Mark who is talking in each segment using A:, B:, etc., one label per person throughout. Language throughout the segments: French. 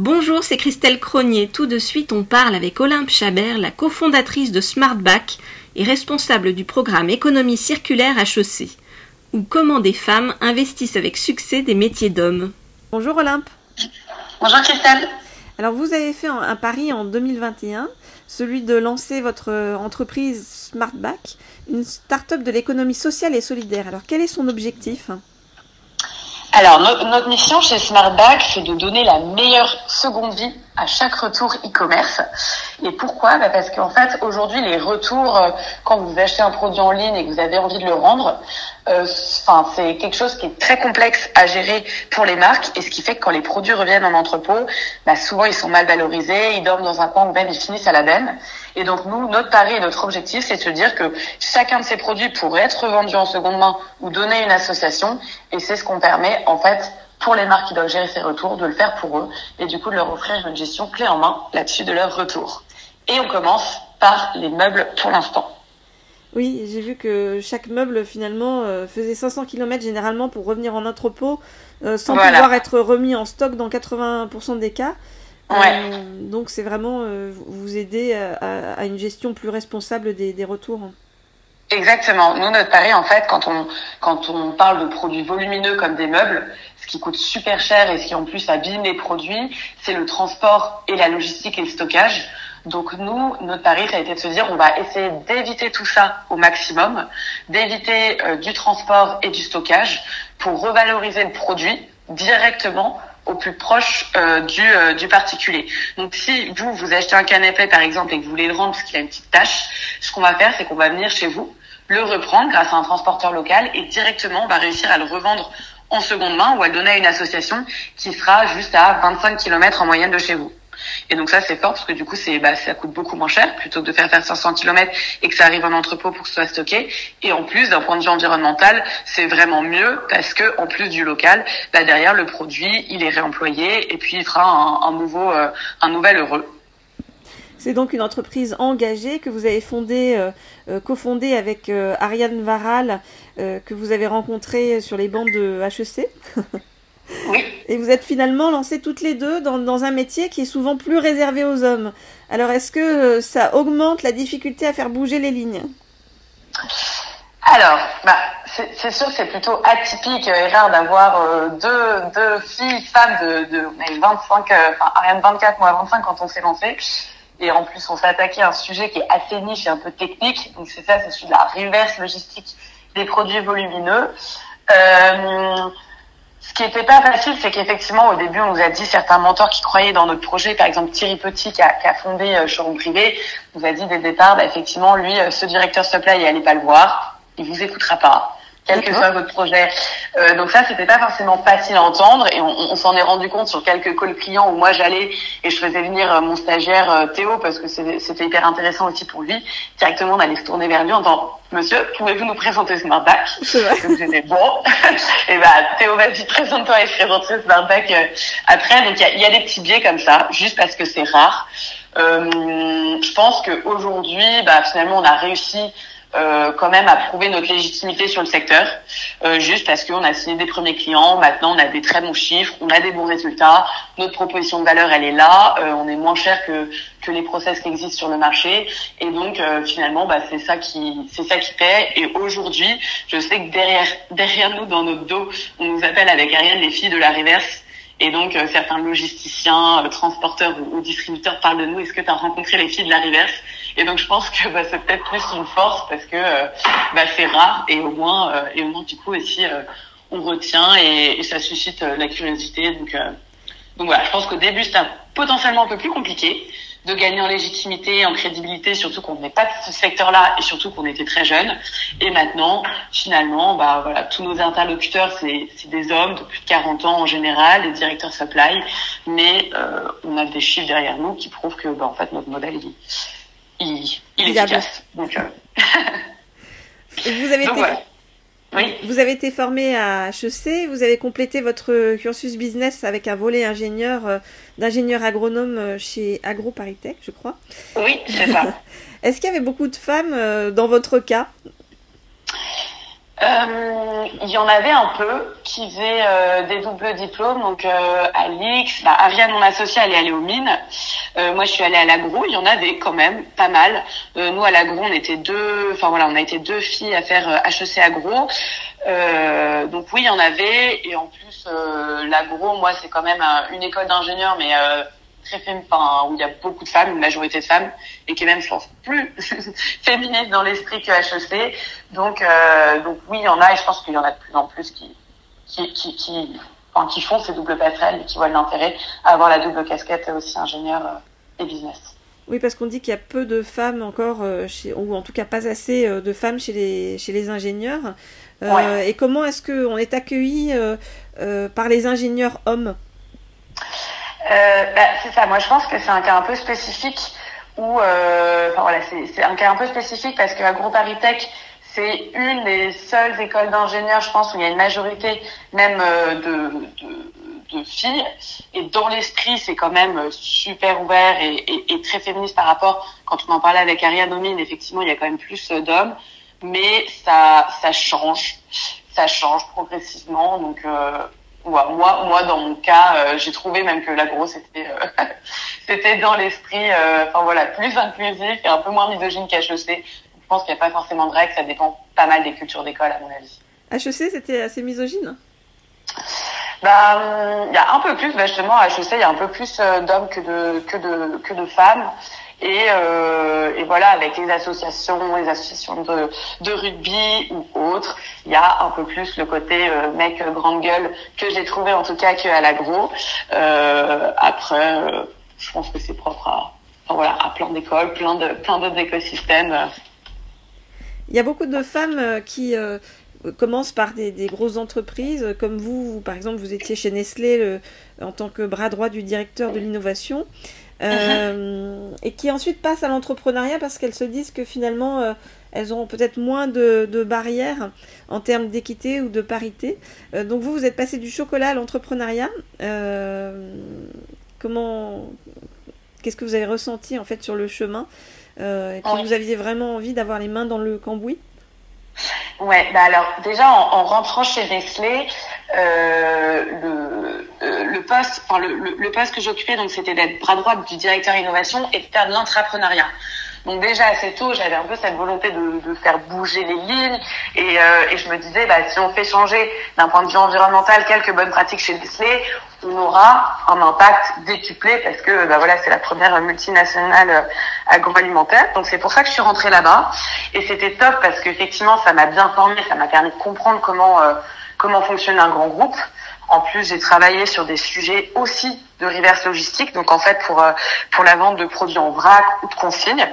A: Bonjour, c'est Christelle Cronier. Tout de suite, on parle avec Olympe Chabert, la cofondatrice de SmartBack et responsable du programme Économie circulaire HEC, ou comment des femmes investissent avec succès des métiers d'hommes. Bonjour Olympe.
B: Bonjour Christelle.
A: Alors vous avez fait un pari en 2021, celui de lancer votre entreprise SmartBack, une start-up de l'économie sociale et solidaire. Alors quel est son objectif?
B: Alors, notre mission chez SmartBack, c'est de donner la meilleure seconde vie à chaque retour e-commerce. Et pourquoi? Bah Parce qu'en fait, aujourd'hui, les retours, euh, quand vous achetez un produit en ligne et que vous avez envie de le rendre, euh, c'est quelque chose qui est très complexe à gérer pour les marques. Et ce qui fait que quand les produits reviennent en entrepôt, bah, souvent, ils sont mal valorisés, ils dorment dans un coin ou même ils finissent à la benne. Et donc, nous, notre pari et notre objectif, c'est de se dire que chacun de ces produits pourrait être vendu en seconde main ou donné à une association. Et c'est ce qu'on permet, en fait, pour les marques qui doivent gérer ces retours, de le faire pour eux et du coup de leur offrir une gestion clé en main là-dessus de leur retour. Et on commence par les meubles pour l'instant.
A: Oui, j'ai vu que chaque meuble finalement euh, faisait 500 km généralement pour revenir en entrepôt euh, sans pouvoir être remis en stock dans 80% des cas.
B: Ouais.
A: Euh, donc c'est vraiment vous aider à, une gestion plus responsable des, des retours.
B: Exactement. Nous, notre pari, en fait, quand on, quand on parle de produits volumineux comme des meubles, qui coûte super cher et qui en plus abîme les produits, c'est le transport et la logistique et le stockage. Donc nous, notre pari, ça a été de se dire, on va essayer d'éviter tout ça au maximum, d'éviter euh, du transport et du stockage pour revaloriser le produit directement au plus proche euh, du, euh, du particulier. Donc si vous, vous achetez un canapé par exemple et que vous voulez le rendre parce qu'il a une petite tache, ce qu'on va faire, c'est qu'on va venir chez vous, le reprendre grâce à un transporteur local et directement on va réussir à le revendre en seconde main ou à donner à une association qui sera juste à 25 km en moyenne de chez vous. Et donc ça c'est fort parce que du coup c'est bah, ça coûte beaucoup moins cher plutôt que de faire faire 500 km et que ça arrive en entrepôt pour que ce soit stocké. Et en plus d'un point de vue environnemental c'est vraiment mieux parce que en plus du local, bah, derrière le produit il est réemployé et puis il fera un, un nouveau euh, un nouvel heureux.
A: C'est donc une entreprise engagée que vous avez fondée, euh, euh cofondée avec euh, Ariane Varal, euh, que vous avez rencontrée sur les bancs de HEC.
B: oui.
A: Et vous êtes finalement lancées toutes les deux dans, dans, un métier qui est souvent plus réservé aux hommes. Alors est-ce que ça augmente la difficulté à faire bouger les lignes?
B: Alors, bah, c'est sûr que c'est plutôt atypique et rare d'avoir deux, deux filles, femmes de, de on avait 25, enfin Ariane 24, moi 25 quand on s'est lancé. Et en plus, on s'est attaqué à un sujet qui est assez niche et un peu technique. Donc c'est ça, c'est celui de la reverse logistique des produits volumineux. Euh, ce qui n'était pas facile, c'est qu'effectivement, au début, on nous a dit certains mentors qui croyaient dans notre projet, par exemple Thierry Petit, qui a, qui a fondé euh, Showroom Privé, nous a dit dès le départ, bah, effectivement, lui, euh, ce directeur supply, il allait pas le voir, il vous écoutera pas quel que soit votre projet. Euh, donc ça, c'était pas forcément facile à entendre et on, on s'en est rendu compte sur quelques calls clients où moi j'allais et je faisais venir euh, mon stagiaire euh, Théo parce que c'était hyper intéressant aussi pour lui. Directement, on allait se tourner vers lui en disant Monsieur, pouvez-vous nous présenter Smartback? Donc j'étais bon. et bah Théo, vas-y, présente-toi et je présenterai Smartback euh, après. Donc il y a, y a, des petits biais comme ça, juste parce que c'est rare. Euh, je pense qu'aujourd'hui, bah, finalement, on a réussi euh, quand même à prouver notre légitimité sur le secteur, euh, juste parce qu'on a signé des premiers clients, maintenant on a des très bons chiffres, on a des bons résultats, notre proposition de valeur elle est là, euh, on est moins cher que que les process qui existent sur le marché, et donc euh, finalement bah, c'est ça qui c'est ça qui paie. Et aujourd'hui, je sais que derrière derrière nous dans notre dos, on nous appelle avec Ariane les filles de la reverse. Et donc, euh, certains logisticiens, euh, transporteurs ou, distributeurs parlent de nous. Est-ce que tu as rencontré les filles de la reverse? Et donc, je pense que bah, c'est peut-être plus une force parce que euh, bah, c'est rare et au moins, euh, et au moins du coup aussi, euh, on retient et, et, ça suscite la curiosité. Donc, donc voilà, je pense qu'au début, c'était potentiellement un peu plus compliqué de gagner en légitimité, en crédibilité, surtout qu'on n'est pas de ce secteur-là et surtout qu'on était très jeunes. Et maintenant, finalement, bah voilà, tous nos interlocuteurs, c'est des hommes de plus de 40 ans en général, des directeurs supply, mais euh, on a des chiffres derrière nous qui prouvent que, bah, en fait, notre modèle, il, il, il est efficace. Donc, euh...
A: vous avez
B: Donc,
A: été...
B: voilà. Oui.
A: Vous avez été formé à HEC, vous avez complété votre cursus business avec un volet ingénieur euh, d'ingénieur agronome euh, chez AgroParisTech, je crois.
B: Oui, c'est ça.
A: Est-ce qu'il y avait beaucoup de femmes dans votre cas?
B: Il y en avait un peu qui faisaient euh, des doubles diplômes. Donc euh, Alix, bah, Ariane, mon associée, elle est allée aux mines. Euh, moi, je suis allée à l'agro. Il y en avait quand même pas mal. Euh, nous, à l'agro, on était deux. Enfin voilà, on a été deux filles à faire HEC agro. donc oui, il y en avait. Et en plus, l'agro, moi, c'est quand même une école d'ingénieur, mais très enfin, où il y a beaucoup de femmes, une majorité de femmes, et qui est même, je pense, plus féministe dans l'esprit que HEC. Donc, euh, donc oui, il y en a, et je pense qu'il y en a de plus en plus qui, qui, qui, qui, enfin, qui font ces doubles passerelles et qui voient l'intérêt à avoir la double casquette aussi ingénieur euh, et business.
A: Oui, parce qu'on dit qu'il y a peu de femmes encore, euh, chez, ou en tout cas pas assez de femmes chez les, chez les ingénieurs. Euh, Et comment est-ce qu'on est accueilli par les ingénieurs hommes?
B: Bah, c'est ça. Moi, je pense que c'est un cas un peu spécifique où, euh, enfin voilà, c'est un cas un peu spécifique parce que AgroParisTech, c'est une des seules écoles d'ingénieurs, je pense, où il y a une majorité même euh, de, de, de, filles. Et dans l'esprit, c'est quand même super ouvert et, et, et, très féministe par rapport, quand on en parlait avec Ariane Omine, effectivement, il y a quand même plus d'hommes. Mais ça, ça change, ça change progressivement. Donc, euh, moi, moi, dans mon cas, euh, j'ai trouvé même que la grosse était, euh, c'était dans l'esprit, euh, enfin voilà, plus inclusif et un peu moins misogyne qu'HEC. Je pense qu'il n'y a pas forcément de règles, ça dépend pas mal des cultures d'école, à mon avis.
A: HEC, c'était assez misogyne
B: bah, il y a un peu plus, bah justement, à HEC, il y a un peu plus d'hommes que de, que de, que de femmes. Et, euh, et, voilà, avec les associations, les associations de, de, rugby ou autres, il y a un peu plus le côté euh, mec grande gueule que j'ai trouvé en tout cas qu'à l'agro. Euh, après, euh, je pense que c'est propre à, enfin, voilà, à plein d'écoles, plein de plein d'autres écosystèmes.
A: Il y a beaucoup de femmes euh, qui euh, commencent par des, des, grosses entreprises, comme vous, vous, par exemple, vous étiez chez Nestlé en tant que bras droit du directeur de l'innovation. Euh, et qui ensuite passent à l'entrepreneuriat parce qu'elles se disent que finalement euh, elles auront peut-être moins de, de, barrières en termes d'équité ou de parité. Euh, donc vous, vous êtes passé du chocolat à l'entrepreneuriat. Comment, qu'est-ce que vous avez ressenti en fait sur le chemin? Et puis vous aviez vraiment envie d'avoir les mains dans le cambouis?
B: Ouais, bah alors déjà en, en rentrant chez Nestlé, le, euh, le, poste, enfin le, le, poste que j'occupais, donc c'était d'être bras droit du directeur innovation et de faire de l'entrepreneuriat. Donc déjà assez tôt, j'avais un peu cette volonté de, de faire bouger les lignes et, euh, et, je me disais, bah, si on fait changer d'un point de vue environnemental quelques bonnes pratiques chez Nestlé, on aura un impact décuplé parce que bah, voilà, c'est la première multinationale euh, agroalimentaire. Donc c'est pour ça que je suis rentrée là-bas et c'était top parce qu'effectivement, ça m'a bien formé, ça m'a permis de comprendre comment comment fonctionne un grand groupe. En plus, j'ai travaillé sur des sujets aussi de reverse logistique, donc en fait pour euh, pour la vente de produits en vrac ou de consigne.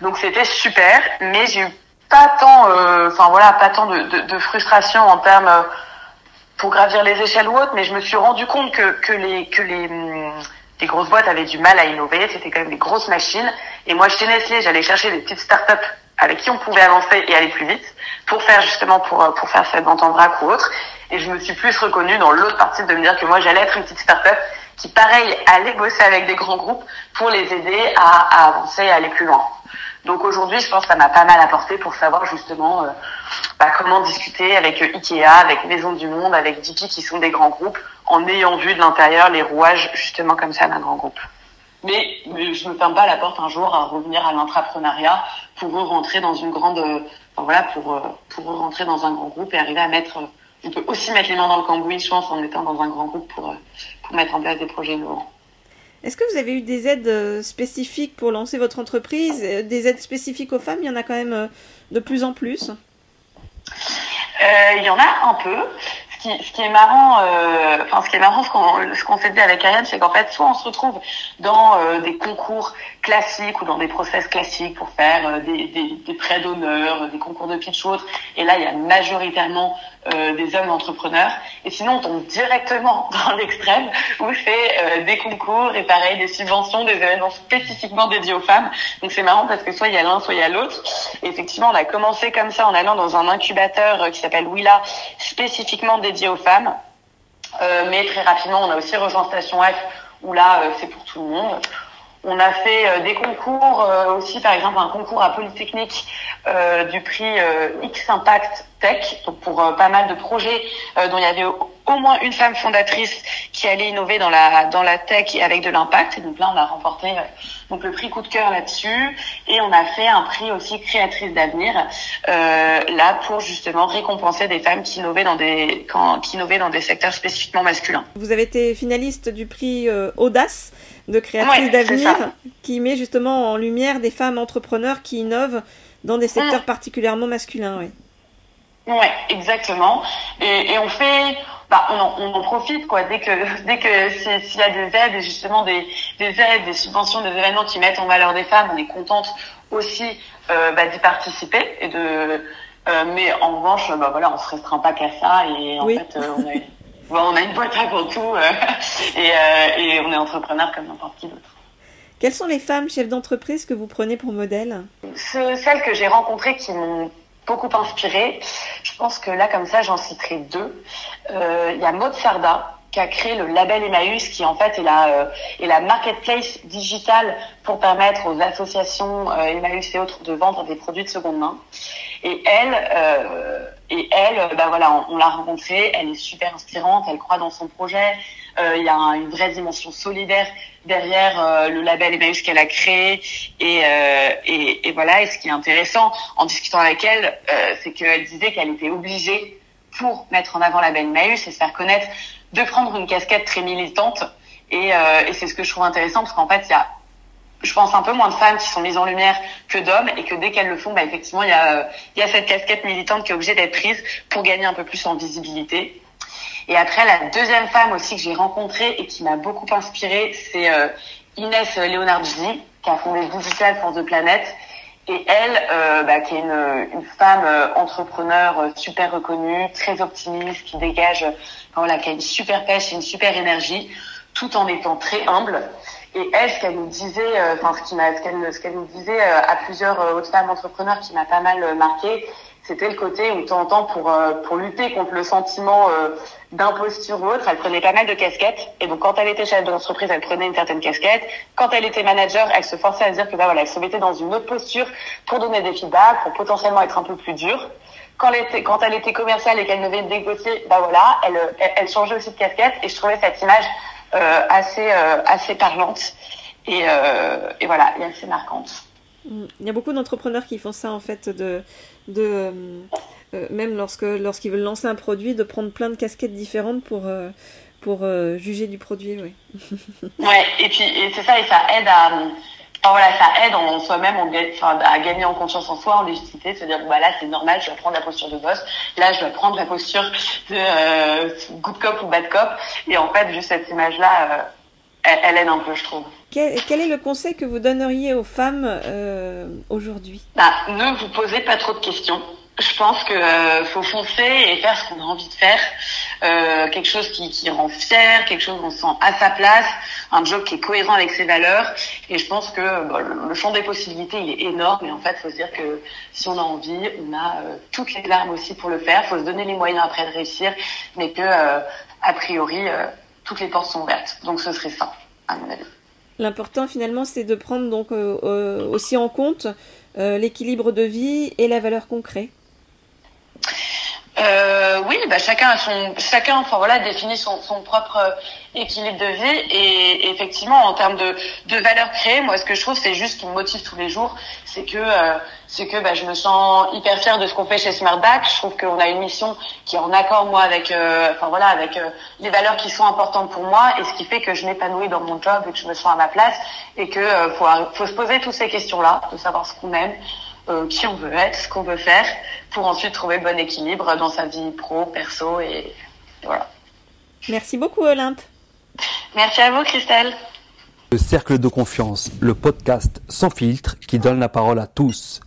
B: Donc c'était super, mais j'ai eu pas tant, euh, enfin voilà, pas tant de, de, frustration en termes euh, pour gravir les échelles ou autres, mais je me suis rendu compte que que les que les hum, les grosses boîtes avaient du mal à innover, c'était quand même des grosses machines. Et moi, chez Nestlé, j'allais chercher des petites startups avec qui on pouvait avancer et aller plus vite pour faire justement pour pour faire cette vente en vrac ou autre. Et je me suis plus reconnue dans l'autre partie de me dire que moi j'allais être une petite start-up qui, pareil, allait bosser avec des grands groupes pour les aider à, avancer et aller plus loin. Donc aujourd'hui, je pense que ça m'a pas mal apporté pour savoir justement euh, bah, comment discuter avec Ikea, avec Maison du Monde, avec Dipi qui sont des grands groupes, en ayant vu de l'intérieur les rouages justement comme ça d'un grand groupe. Mais, mais je me ferme pas la porte un jour à revenir à l'entrepreneuriat pour rentrer dans une grande, enfin, voilà, pour pour rentrer dans un grand groupe et arriver à mettre on peut aussi mettre les mains dans le cambouis, je pense, en étant dans un grand groupe pour, pour mettre en place des projets innovants.
A: Est-ce que vous avez eu des aides spécifiques pour lancer votre entreprise? Des aides spécifiques aux femmes? Il y en a quand même de plus en plus
B: euh, Il y en a un peu. Ce qui, est marrant, euh, ce qui est marrant, ce qu'on ce qu'on s'est dit avec Ariane, c'est qu'en fait, soit on se retrouve dans euh, des concours classiques ou dans des process classiques pour faire euh, des, des, des prêts d'honneur, des concours de pitch ou autres, et là il y a majoritairement euh, des hommes entrepreneurs. Et sinon, on tombe directement dans l'extrême où c'est euh, des concours et pareil, des subventions, des événements spécifiquement dédiés aux femmes. Donc c'est marrant parce que soit il y a l'un, soit il y a l'autre. Effectivement, on a commencé comme ça en allant dans un incubateur euh, qui s'appelle Willa, spécifiquement dédié aux femmes. Euh, mais très rapidement, on a aussi rejoint Station F où là, c'est pour tout le monde. On a fait des concours aussi, par exemple un concours à Polytechnique du prix X Impact Tech, pour pas mal de projets dont il y avait au moins une femme fondatrice qui allait innover dans la dans la tech avec de l'impact. Et donc là, on a remporté euh, donc le prix coup de cœur là-dessus, et on a fait un prix aussi créatrice d'avenir euh, là pour justement récompenser des femmes qui innovaient dans des quand, qui innovaient dans des secteurs spécifiquement masculins.
A: Vous avez été finaliste du prix euh, Audace de créatrice d'avenir, qui met justement en lumière des femmes entrepreneurs qui innovent dans des secteurs particulièrement masculins. Oui.
B: Ouais, exactement. Et, et on fait, bah, on, en, on en profite quoi. Dès que dès que s'il y a des aides, justement des, des aides, des subventions, des événements qui mettent en valeur des femmes, on est contente aussi euh, bah, d'y participer et de. Euh, mais en revanche, bah voilà, on se restreint pas qu'à ça et en fait, euh, on, a, bon, on a une boîte à tout et, et on est entrepreneur comme n'importe qui d'autre.
A: Quelles sont les femmes chefs d'entreprise que vous prenez pour modèle?
B: Celles que j'ai rencontrées qui m'ont beaucoup inspiré. Je pense que là, comme ça, j'en citerai deux. Euh, il y a Maud Sarda qui a créé le label Emmaüs, qui en fait est la, euh, est la marketplace digitale pour permettre aux associations euh, Emmaüs et autres de vendre des produits de seconde main. Et elle, euh, et elle, bah voilà, on, l'a rencontrée, elle est super inspirante, elle croit dans son projet. Il y a une vraie dimension solidaire derrière euh, le label Emmaüs qu'elle a créé. Et, euh, et, et, voilà. Et ce qui est intéressant en discutant avec elle, c'est qu'elle disait qu'elle était obligée pour mettre en avant la label Emmaüs et se faire connaître de prendre une casquette très militante. Et, et c'est ce que je trouve intéressant parce qu'en fait, il y a je pense un peu moins de femmes qui sont mises en lumière que d'hommes et que dès qu'elles le font, bah, effectivement, il y a, y a cette casquette militante qui est obligée d'être prise pour gagner un peu plus en visibilité. Et après, la deuxième femme aussi que j'ai rencontrée et qui m'a beaucoup inspirée, c'est euh, Inès Leonardini, qui a fondé Digital for the Planet. Et elle, euh, bah, qui est une, une femme euh, entrepreneur euh, super reconnue, très optimiste, qui dégage, voilà, qui a une super pêche et une super énergie, tout en étant très humble. Et elle, ce qu'elle nous disait, enfin ce qu'elle, ce nous disait à plusieurs autres femmes entrepreneurs qui m'a pas mal marqué, c'était le côté où de temps en temps pour euh, pour lutter contre le sentiment euh, d'imposture ou autre, elle prenait pas mal de casquettes. Et donc quand elle était chef d'entreprise, elle prenait une certaine casquette. Quand elle était manager, elle se forçait à dire que bah voilà, elle se mettait dans une autre posture pour donner des feedbacks, pour potentiellement être un peu plus dure. Quand elle était quand elle était commerciale et qu'elle devait négocier, bah voilà, elle, elle, changeait aussi de casquette. Et je trouvais cette image euh, assez assez parlante et, et voilà, et assez marquante.
A: Il y a beaucoup d'entrepreneurs qui font ça en fait, de, de euh, euh, même lorsque lorsqu'ils veulent lancer un produit, de prendre plein de casquettes différentes pour euh, pour juger du produit, oui.
B: ouais, et puis c'est ça et ça aide à enfin, voilà, ça aide en soi-même à gagner en confiance en soi, en légitimité, se dire bah là c'est normal, je dois prendre la posture de boss, là je dois prendre la posture de good cop ou bad cop, et en fait juste cette image là elle, aide un peu, je trouve.
A: Quel, est le conseil que vous donneriez aux femmes euh, aujourd'hui?
B: Bah, Ne vous posez pas trop de questions. Je pense que euh, faut foncer et faire ce qu'on a envie de faire, euh, quelque chose qui, qui rend fier, quelque chose où on se sent à sa place, un job qui est cohérent avec ses valeurs. Et je pense que le champ des possibilités il est énorme. Et en fait, faut se dire que si on a envie, on a euh, toutes les armes aussi pour le faire. Faut se donner les moyens après de réussir, mais que euh, a priori toutes les portes sont ouvertes. Donc ce serait ça, à mon avis.
A: L'important finalement, c'est de prendre donc euh, euh, aussi en compte euh, l'équilibre de vie et la valeur concrète.
B: Euh, oui, bah chacun a son, chacun, enfin voilà, définit son, son propre euh, équilibre de vie et effectivement en termes de, de valeur créée, moi ce que je trouve c'est juste qui me motive tous les jours, c'est que euh, c'est que bah, je me sens hyper fière de ce qu'on fait chez Smartback. Je trouve qu'on a une mission qui est en accord moi avec, euh, enfin voilà, avec les valeurs qui sont importantes pour moi et ce qui fait que je m'épanouis dans mon job et que je me sens à ma place et que faut, faut se poser toutes ces questions là, de savoir ce qu'on aime euh, qui on veut être, ce qu'on veut faire, pour ensuite trouver le bon équilibre dans sa vie pro, perso et voilà.
A: Merci beaucoup Olympe.
B: Merci à vous Christelle.
C: Le Cercle de Confiance, le podcast sans filtre qui donne la parole à tous.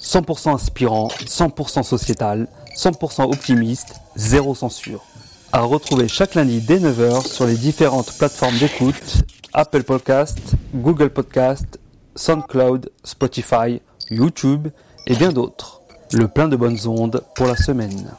C: 100% inspirant, 100% sociétal, 100% optimiste, zéro censure. À retrouver chaque lundi dès 9h sur les différentes plateformes d'écoute, Apple Podcast, Google Podcast, SoundCloud, Spotify, YouTube et bien d'autres. Le plein de bonnes ondes pour la semaine.